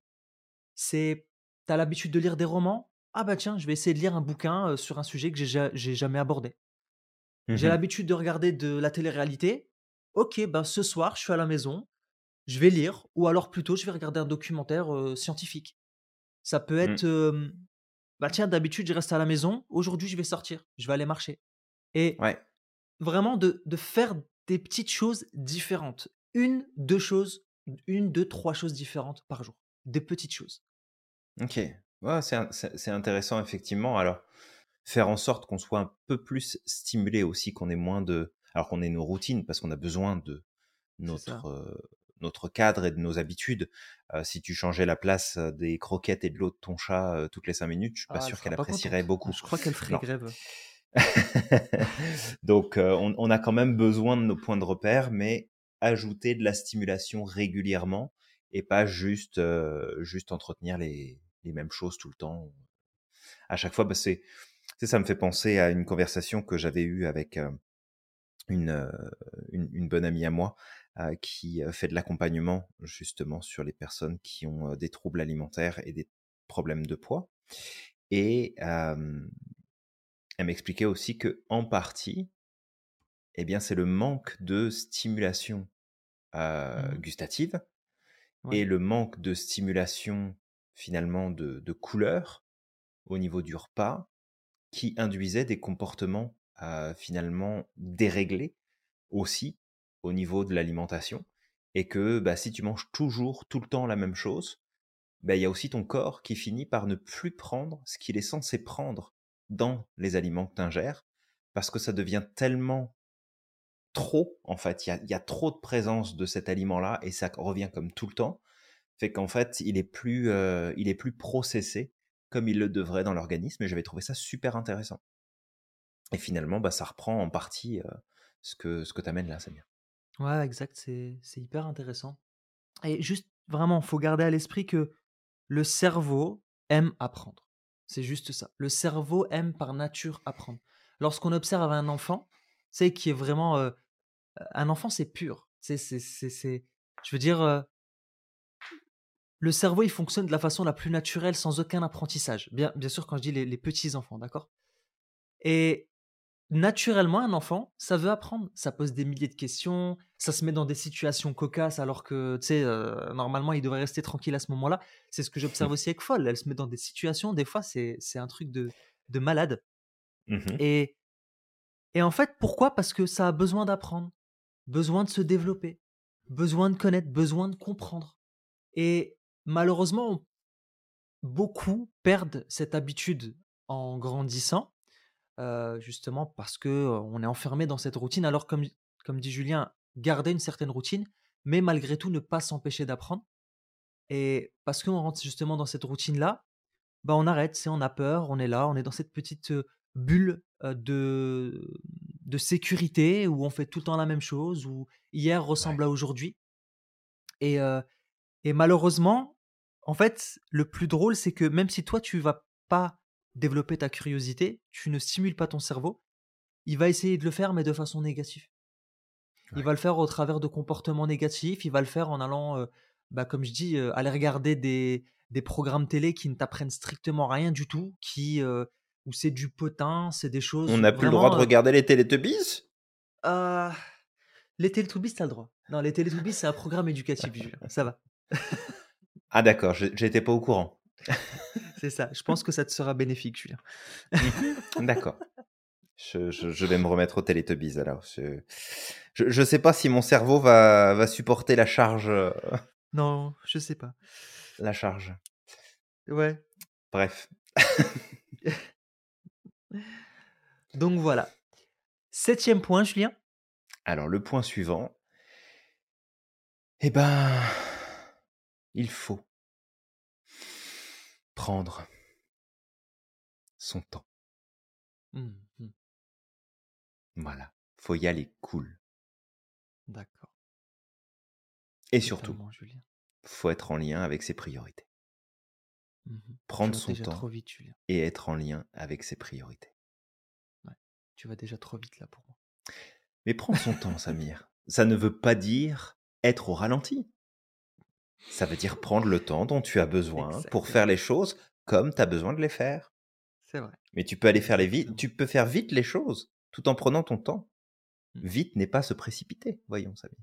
C'est, t'as l'habitude de lire des romans? Ah bah tiens, je vais essayer de lire un bouquin euh, sur un sujet que j'ai ja- j'ai jamais abordé. J'ai Mhm. l'habitude de regarder de la télé-réalité. Ok, ben ce soir, je suis à la maison, je vais lire, ou alors plutôt, je vais regarder un documentaire euh, scientifique. Ça peut Mm. être, euh, bah tiens, d'habitude, je reste à la maison, aujourd'hui, je vais sortir, je vais aller marcher. Et Ouais. vraiment de, de faire des petites choses différentes. Une, deux choses, une, deux, trois choses différentes par jour. Des petites choses. Ok. Ouais, c'est intéressant, effectivement. Alors, faire en sorte qu'on soit un peu plus stimulé aussi, qu'on ait moins de... Alors qu'on ait nos routines, parce qu'on a besoin de notre, euh, notre cadre et de nos habitudes. Euh, si tu changeais la place des croquettes et de l'eau de ton chat euh, toutes les cinq minutes, je suis pas Ah, sûr qu'elle apprécierait contente. beaucoup. Je crois qu'elle ferait Non. grève. Donc, on, on a quand même besoin de nos points de repère, mais ajouter de la stimulation régulièrement et pas juste, juste entretenir les, les mêmes choses tout le temps. À chaque fois, bah, c'est, ça me fait penser à une conversation que j'avais eue avec euh, une, euh, une, une bonne amie à moi euh, qui fait de l'accompagnement justement sur les personnes qui ont des troubles alimentaires et des problèmes de poids. Et euh, elle m'expliquait aussi que en partie, eh bien, c'est le manque de stimulation euh, Mhm. gustative Ouais. et le manque de stimulation finalement de, de couleur au niveau du repas qui induisait des comportements euh, finalement déréglés aussi au niveau de l'alimentation et que bah, si tu manges toujours tout le temps la même chose, bah, il y a aussi ton corps qui finit par ne plus prendre ce qu'il est censé prendre dans les aliments que tu ingères parce que ça devient tellement trop, en fait. Il y y a trop de présence de cet aliment-là et ça revient comme tout le temps. Fait qu'en fait, il est plus, euh, il est plus processé comme il le devrait dans l'organisme et j'avais trouvé ça super intéressant. Et finalement, bah, ça reprend en partie euh, ce que, ce que tu amènes là, Samir. Ouais, exact, c'est hyper intéressant. Et juste, vraiment, faut garder à l'esprit que le cerveau aime apprendre. C'est juste ça. Le cerveau aime par nature apprendre. Lorsqu'on observe un enfant, c'est qui est vraiment euh, un enfant, c'est pur. C'est c'est. Je veux dire, le cerveau, il fonctionne de la façon la plus naturelle, sans aucun apprentissage. Bien bien sûr, quand je dis les, les petits enfants, d'accord? Et naturellement, un enfant, ça veut apprendre. Ça pose des milliers de questions, ça se met dans des situations cocasses alors que, tu sais, euh, normalement, il devrait rester tranquille à ce moment-là. C'est ce que j'observe aussi avec Folle. Elle se met dans des situations, des fois, c'est c'est un truc de, de malade. Mmh Et, et en fait, pourquoi? Parce que ça a besoin d'apprendre, besoin de se développer, besoin de connaître, besoin de comprendre. Et malheureusement, beaucoup perdent cette habitude en grandissant, euh, justement parce que euh, on est enfermé dans cette routine. Alors, comme, comme dit Julien, garder une certaine routine, mais malgré tout ne pas s'empêcher d'apprendre. Et parce qu'on rentre justement dans cette routine-là, bah on arrête, c'est on a peur, on est là, on est dans cette petite euh, bulle de, de sécurité où on fait tout le temps la même chose, où hier ressemble Ouais. à aujourd'hui. Et, euh, et malheureusement, en fait, le plus drôle, c'est que même si toi, tu vas pas développer ta curiosité, tu ne stimules pas ton cerveau, il va essayer de le faire, mais de façon négative. Il va le faire au travers de comportements négatifs, il va le faire en allant, euh, bah, comme je dis, euh, aller regarder des, des programmes télé qui ne t'apprennent strictement rien du tout, qui, euh, où c'est du potin, c'est des On choses n'a plus le droit de euh, regarder les Teletubbies? Euh, les Teletubbies, t'as le droit. Non, les Teletubbies, c'est un programme éducatif. Ça va. Ah d'accord, je- j'étais pas au courant. C'est ça. Je pense que ça te sera bénéfique, Julien. Mhm. D'accord. Je, je- je vais me remettre aux Teletubbies alors. Je, je, je sais pas si mon cerveau va, va supporter la charge. euh, Non, je sais pas. La charge. Ouais. Bref. Donc voilà. Septième point, Julien. Alors le point suivant. Eh ben, il faut prendre son temps. Mhm. Voilà. Faut y aller cool. D'accord. Et surtout, Julien. faut être en lien avec ses priorités. Mhm. Prendre son temps trop vite, Julien. et être en lien avec ses priorités. Tu vas déjà trop vite là pour moi. Mais prendre son temps, Samir, ça ne veut pas dire être au ralenti. Ça veut dire prendre le temps dont tu as besoin pour faire les choses comme tu as besoin de les faire. C'est vrai. Mais tu peux aller faire les vite, tu peux faire vite les choses tout en prenant ton temps. Mm. Vite n'est pas se précipiter, voyons Samir.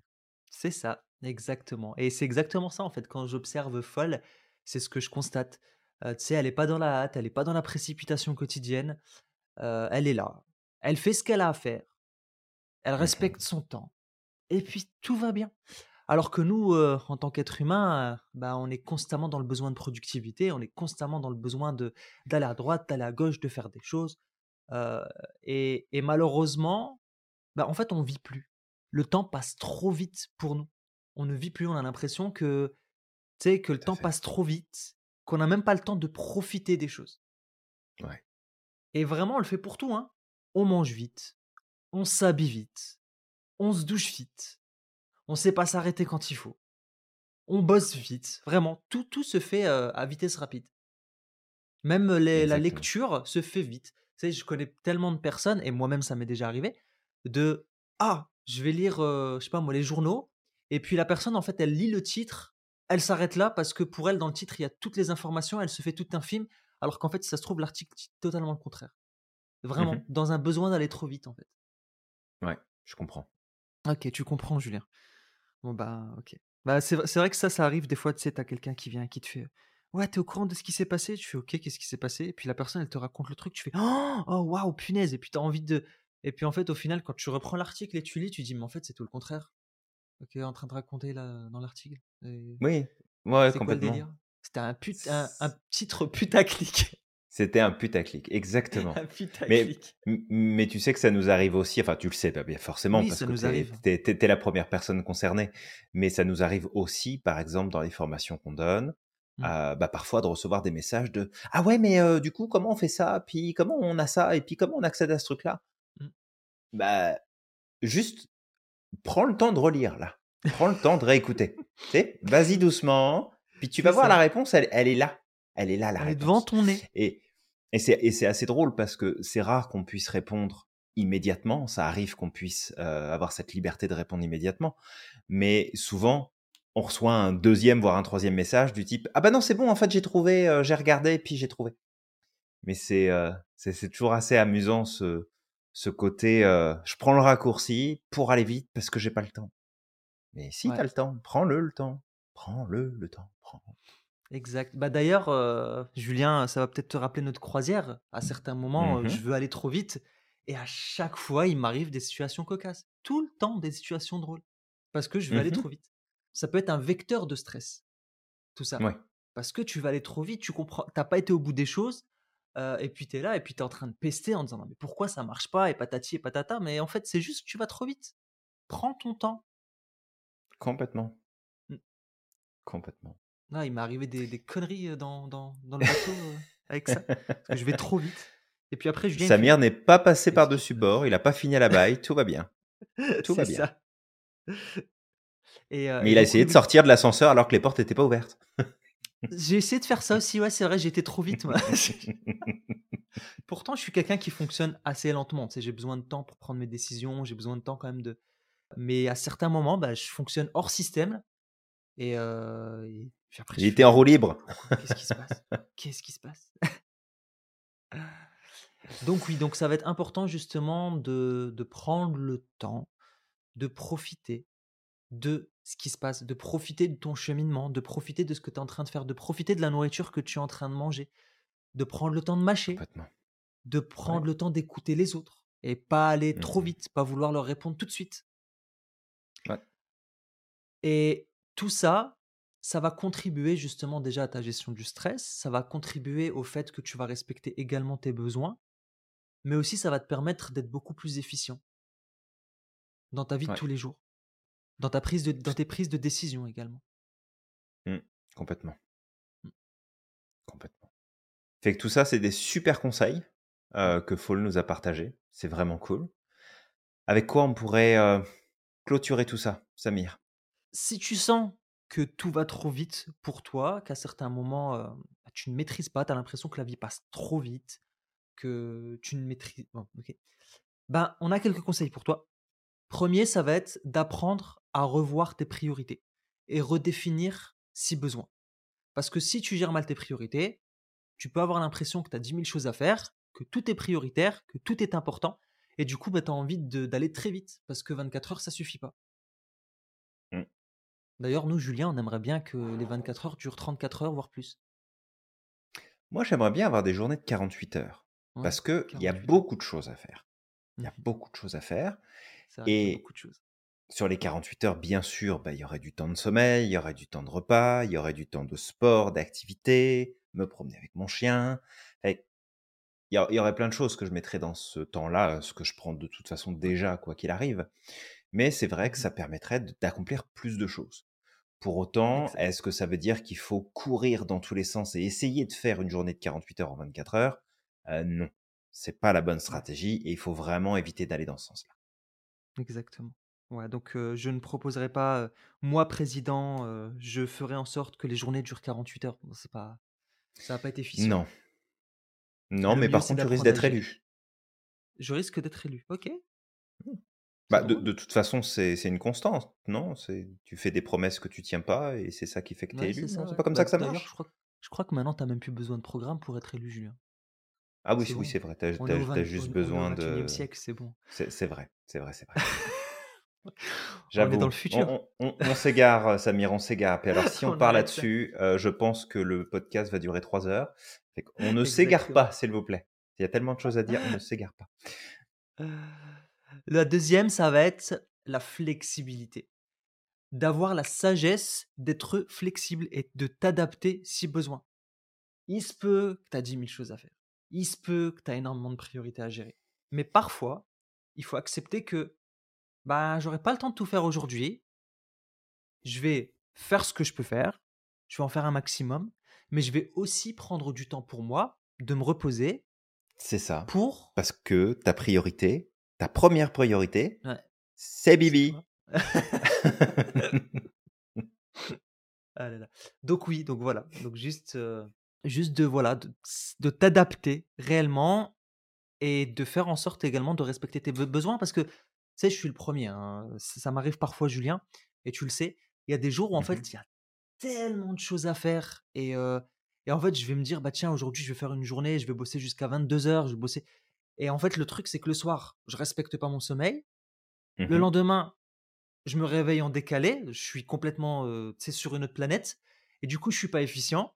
C'est ça, exactement. Et c'est exactement ça, en fait. Quand j'observe Folle, c'est ce que je constate. Euh, tu sais, elle n'est pas dans la hâte, elle n'est pas dans la précipitation quotidienne. Euh, elle est là. Elle fait ce qu'elle a à faire. Elle Mhm. respecte son temps. Et puis, tout va bien. Alors que nous, euh, en tant qu'être humain, euh, bah, on est constamment dans le besoin de productivité, on est constamment dans le besoin de d'aller à droite, d'aller à gauche, de faire des choses. Euh, et, et malheureusement, bah, en fait, on vit plus. Le temps passe trop vite pour nous. On ne vit plus. On a l'impression que, que le temps fait. passe trop vite, qu'on n'a même pas le temps de profiter des choses. Ouais. Et vraiment, on le fait pour tout. Hein. On mange vite, on s'habille vite, on se douche vite, on sait pas s'arrêter quand il faut, on bosse vite. Vraiment, tout, tout se fait euh, à vitesse rapide. Même les- la lecture se fait vite. Tu sais, je connais tellement de personnes, et moi-même ça m'est déjà arrivé, de Ah, je vais lire, euh, je sais pas moi, les journaux, et puis la personne, en fait, elle lit le titre, elle s'arrête là parce que pour elle, dans le titre, il y a toutes les informations, elle se fait tout un film, alors qu'en fait, si ça se trouve, l'article dit totalement le contraire. Vraiment, Mhm. dans un besoin d'aller trop vite, en fait. Ouais, je comprends. Ok, tu comprends, Julien. Bon, bah, ok. Bah, c'est vrai c'est vrai que ça, ça arrive des fois, tu sais, t'as quelqu'un qui vient et qui te fait Ouais, t'es au courant de ce qui s'est passé? Tu fais Ok, qu'est-ce qui s'est passé? Et puis la personne, elle te raconte le truc, tu fais Oh, oh, waouh, punaise Et puis t'as envie de. Et puis en fait, au final, quand tu reprends l'article et tu lis, tu dis Mais en fait, c'est tout le contraire. Ok, en train de raconter là, dans l'article. Et Oui, ouais, C'est quoi le complètement. délire? C'était un, put... un, un titre putaclic. C'était un putaclic, exactement. un putaclic. mais tu sais que ça nous arrive aussi, enfin tu le sais bien forcément Oui, parce que t'es- t'es la première personne concernée, mais ça nous arrive aussi, par exemple, dans les formations qu'on donne, Mm. euh, bah, parfois de recevoir des messages de Ah ouais, mais euh, du coup, comment on fait ça? Puis comment on a ça? Et puis comment on accède à ce truc-là? Mm. Bah, juste prends le temps de relire là. Prends le temps de réécouter. tu vas-y doucement. Puis tu vas voir la réponse, elle, elle est là. Elle est là, la Elle est devant ton nez. Et, et c'est assez drôle parce que c'est rare qu'on puisse répondre immédiatement. Ça arrive qu'on puisse euh, avoir cette liberté de répondre immédiatement. Mais souvent, on reçoit un deuxième, voire un troisième message du type Ah bah non, c'est bon, en fait, j'ai trouvé, euh, j'ai regardé, puis j'ai trouvé. Mais c'est euh, toujours assez amusant ce, ce côté, je prends le raccourci pour aller vite parce que j'ai pas le temps. Mais si tu as Ouais. le temps, prends-le le temps. Prends-le le temps. Prends. Exact. Bah d'ailleurs, euh, Julien, ça va peut-être te rappeler notre croisière. À certains moments, euh, Mhm. je veux aller trop vite. Et à chaque fois, il m'arrive des situations cocasses. Tout le temps, des situations drôles. Parce que je veux aller Mhm. trop vite. Ça peut être un vecteur de stress, tout ça. Ouais. Parce que tu vas aller trop vite, tu comprends, t'as pas été au bout des choses. euh, et puis tu es là, et puis tu es en train de pester en disant «Non, mais pourquoi ça marche pas, et patati et patata? Mais en fait, c'est juste que tu vas trop vite. Prends ton temps. Complètement. Mm. Complètement. Ah, il m'est arrivé des, des conneries dans, dans, dans le bateau avec ça. Parce que je vais trop vite. Et puis après, il fait, Samir n'est pas passé par-dessus bord, il a pas fini à la baille, tout va bien. tout va bien. ça. Et, euh, Mais il a essayé de sortir de l'ascenseur alors que les portes n'étaient pas ouvertes. J'ai essayé de faire ça aussi, ouais, c'est vrai, été trop vite. moi. Pourtant, je suis quelqu'un qui fonctionne assez lentement. Tu sais, j'ai besoin de temps pour prendre mes décisions, j'ai besoin de temps quand même de. Mais à certains moments, bah, je fonctionne hors système. Et, euh, et fais, en roue libre. Qu'est-ce qui se passe? Qu'est-ce qui se passe? Donc oui, donc ça va être important justement de, de prendre le temps, de profiter de ce qui se passe, de profiter de ton cheminement, de profiter de ce que tu es en train de faire, de profiter de la nourriture que tu es en train de manger, de prendre le temps de mâcher, de prendre le temps d'écouter les autres et pas aller trop Mhm. vite, pas vouloir leur répondre tout de suite. Ouais. Et tout ça, ça va contribuer justement déjà à ta gestion du stress, ça va contribuer au fait que tu vas respecter également tes besoins, mais aussi ça va te permettre d'être beaucoup plus efficient dans ta vie de tous les jours, dans, ta prise de, dans tes prises de décision également. Complètement. Mm. Complètement. Fait que tout ça, c'est des super conseils euh, que Fall nous a partagés. C'est vraiment cool. Avec quoi on pourrait euh, clôturer tout ça, Samir? Si tu sens que tout va trop vite pour toi, qu'à certains moments euh, bah, tu ne maîtrises pas, tu as l'impression que la vie passe trop vite, que tu ne maîtrises... bon, ok. Ben, on a quelques conseils pour toi. Premier, ça va être d'apprendre à revoir tes priorités et redéfinir si besoin. Parce que si tu gères mal tes priorités, tu peux avoir l'impression que tu as 10 000 choses à faire, que tout est prioritaire, que tout est important, et du coup, tu as envie d'aller très vite, parce que 24 heures, ça suffit pas. D'ailleurs, nous, Julien, on aimerait bien que les 24 heures durent 34 heures, voire plus. Moi, j'aimerais bien avoir des journées de 48 heures. Ouais, parce qu'il y a 48 heures. beaucoup de choses à faire. Il y a Mhm. beaucoup de choses à faire. Et beaucoup de choses. sur les 48 heures, bien sûr, bah, il y aurait du temps de sommeil, il y aurait du temps de repas, il y aurait du temps de sport, d'activité, me promener avec mon chien. Il y, y aurait plein de choses que je mettrais dans ce temps-là, ce que je prends de toute façon déjà, quoi qu'il arrive. Mais c'est vrai que Mhm. ça permettrait d'accomplir plus de choses. Pour autant, est-ce que ça veut dire qu'il faut courir dans tous les sens et essayer de faire une journée de 48 heures en 24 heures? Euh, Non, c'est pas la bonne stratégie et il faut vraiment éviter d'aller dans ce sens-là. Exactement. Ouais, donc euh, je ne proposerai pas, euh, moi président, euh, je ferai en sorte que les journées durent 48 heures. Bon, C'est pas, ça va pas être efficient. Non. Non, mais mieux, par contre, tu risques d'être élu. Je risque d'être élu. Ok, Bah, de, de toute façon, c'est une constante, non? C'est tu fais des promesses que tu tiens pas et c'est ça qui fait que tu es Ouais, élu? C'est ouais. pas comme Bah, ça que ça je marche? crois, je crois que maintenant, tu n'as même plus besoin de programme pour être élu, Julien. Ah oui, C'est oui, bon. c'est vrai. T'as, On est au, t'as- 20 t'as on, juste on besoin 21e de. siècle, c'est bon. C'est vrai, c'est vrai, c'est vrai. On est dans le futur. On, on- on- on s'égare, Samir, on s'égare. Alors, si on On part là-dessus, euh, je pense que le podcast va durer trois heures. Qu'on ne s'égare pas, s'il vous plaît. Il y a tellement de choses à dire, on ne s'égare pas. La deuxième, ça va être la flexibilité. D'avoir la sagesse d'être flexible et de t'adapter si besoin. Il se peut que tu as 10 000 choses à faire. Il se peut que tu as énormément de priorités à gérer. Mais parfois, il faut accepter que bah, j'aurai pas le temps de tout faire aujourd'hui. Je vais faire ce que je peux faire. Je vais en faire un maximum. Mais je vais aussi prendre du temps pour moi, de me reposer C'est ça. pour. Parce que ta priorité, ta première priorité, Ouais. c'est Bibi. Ah là là. Donc oui, donc voilà. Donc juste, euh, juste de voilà, de, de t'adapter réellement et de faire en sorte également de respecter tes be- besoins parce que tu sais, je suis le premier. hein, Ça, ça m'arrive parfois, Julien, et tu le sais. Il y a des jours où en Mhm. fait il y a tellement de choses à faire et, euh, et en fait je vais me dire bah tiens aujourd'hui je vais faire une journée, je vais bosser jusqu'à 22 heures, je vais bosser Et en fait, le truc, c'est que le soir, je respecte pas mon sommeil. Le Mmh lendemain, je me réveille en décalé. Je suis complètement euh, sur une autre planète. Et du coup, je suis pas efficient.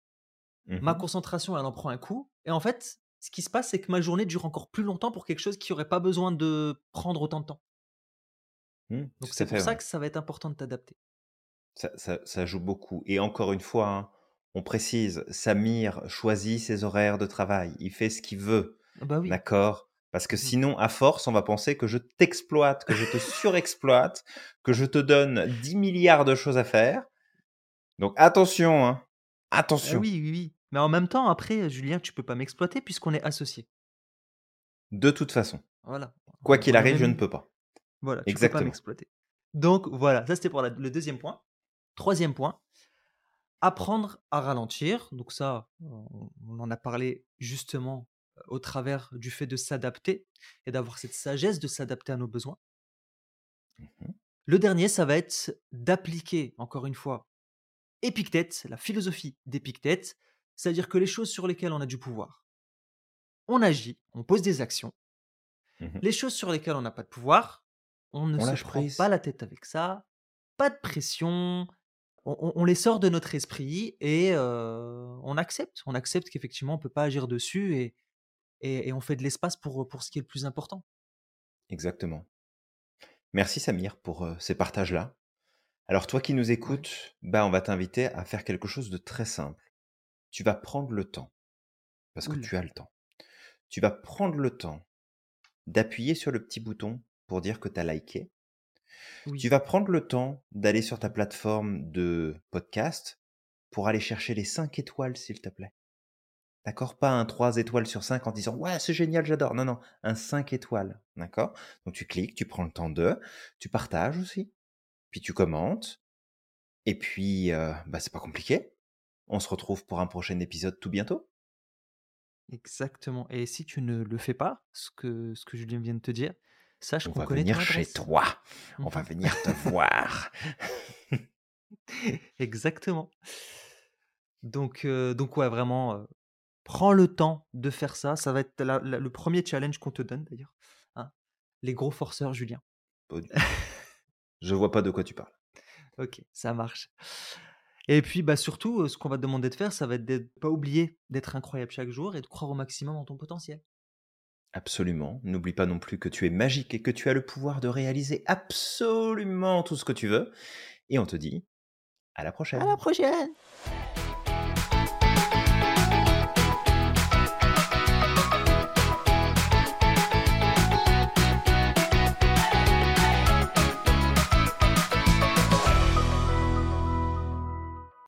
Ma Mmh concentration, elle en prend un coup. Et en fait, ce qui se passe, c'est que ma journée dure encore plus longtemps pour quelque chose qui aurait pas besoin de prendre autant de temps. Mmh, Donc c'est pour ça que ça va être important de t'adapter. Ça ça ça joue beaucoup et encore une fois, hein, on précise, Samir choisit ses horaires de travail. Il fait ce qu'il veut, Ah Bah oui. d'accord? Parce que Mhm. sinon, à force, on va penser que je t'exploite, que je te surexploite, que je te donne 10 milliards de choses à faire. Donc attention, hein, Ah attention. oui, oui, oui. Mais en même temps, après, Julien, tu peux pas m'exploiter puisqu'on est associés. De toute façon, Voilà. quoi qu'il arrive, je ne peux pas. Voilà, tu peux pas Exactement. m'exploiter. Donc voilà, ça c'était pour la- le deuxième point. Troisième point, apprendre à ralentir. Donc ça, on en a parlé justement au travers du fait de s'adapter et d'avoir cette sagesse de s'adapter à nos besoins. Mmh Le dernier, ça va être d'appliquer, encore une fois, Épictète, la philosophie d'Épictète, c'est-à-dire que les choses sur lesquelles on a du pouvoir, on agit, on pose des actions. Mmh Les choses sur lesquelles on n'a pas de pouvoir, on ne On se prend prise. pas la tête avec ça, pas de pression, on, les sort de notre esprit et euh, on accepte. On accepte qu'effectivement on peut pas agir dessus et, et- et on fait de l'espace pour, pour ce qui est le plus important. Exactement. Merci Samir pour, heu, ces partages-là. Alors toi qui nous écoutes, bah, on va t'inviter à faire quelque chose de très simple. Tu vas prendre le temps, parce que tu as le temps. Tu vas prendre le temps d'appuyer sur le petit bouton pour dire que tu as liké. Tu vas prendre le temps d'aller sur ta plateforme de podcast pour aller chercher les 5 étoiles, s'il te plaît. D'accord? Pas un 3 étoiles sur 5 en disant ouais, c'est génial, j'adore. Non, non, un 5 étoiles. D'accord? Donc tu cliques, tu prends le temps de, tu partages aussi, puis tu commentes, et puis euh, bah, c'est pas compliqué. On se retrouve pour un prochain épisode tout bientôt. Exactement. Et si tu ne le fais pas, ce que, ce que Julien vient de te dire, sache On qu'on va connaît ton venir chez toi. On va venir te voir. Exactement. Donc, euh, donc ouais, vraiment, euh, prends le temps de faire ça. Ça va être la- la- le premier challenge qu'on te donne d'ailleurs. hein. Les gros forceurs, Julien. Je vois pas de quoi tu parles. Ok, ça marche. Et puis, bah, surtout, euh, ce qu'on va te demander de faire, ça va être de pas oublier d'être incroyable chaque jour et de croire au maximum en ton potentiel. Absolument. N'oublie pas non plus que tu es magique et que tu as le pouvoir de réaliser absolument tout ce que tu veux. Et on te dit à la À prochaine. la prochaine!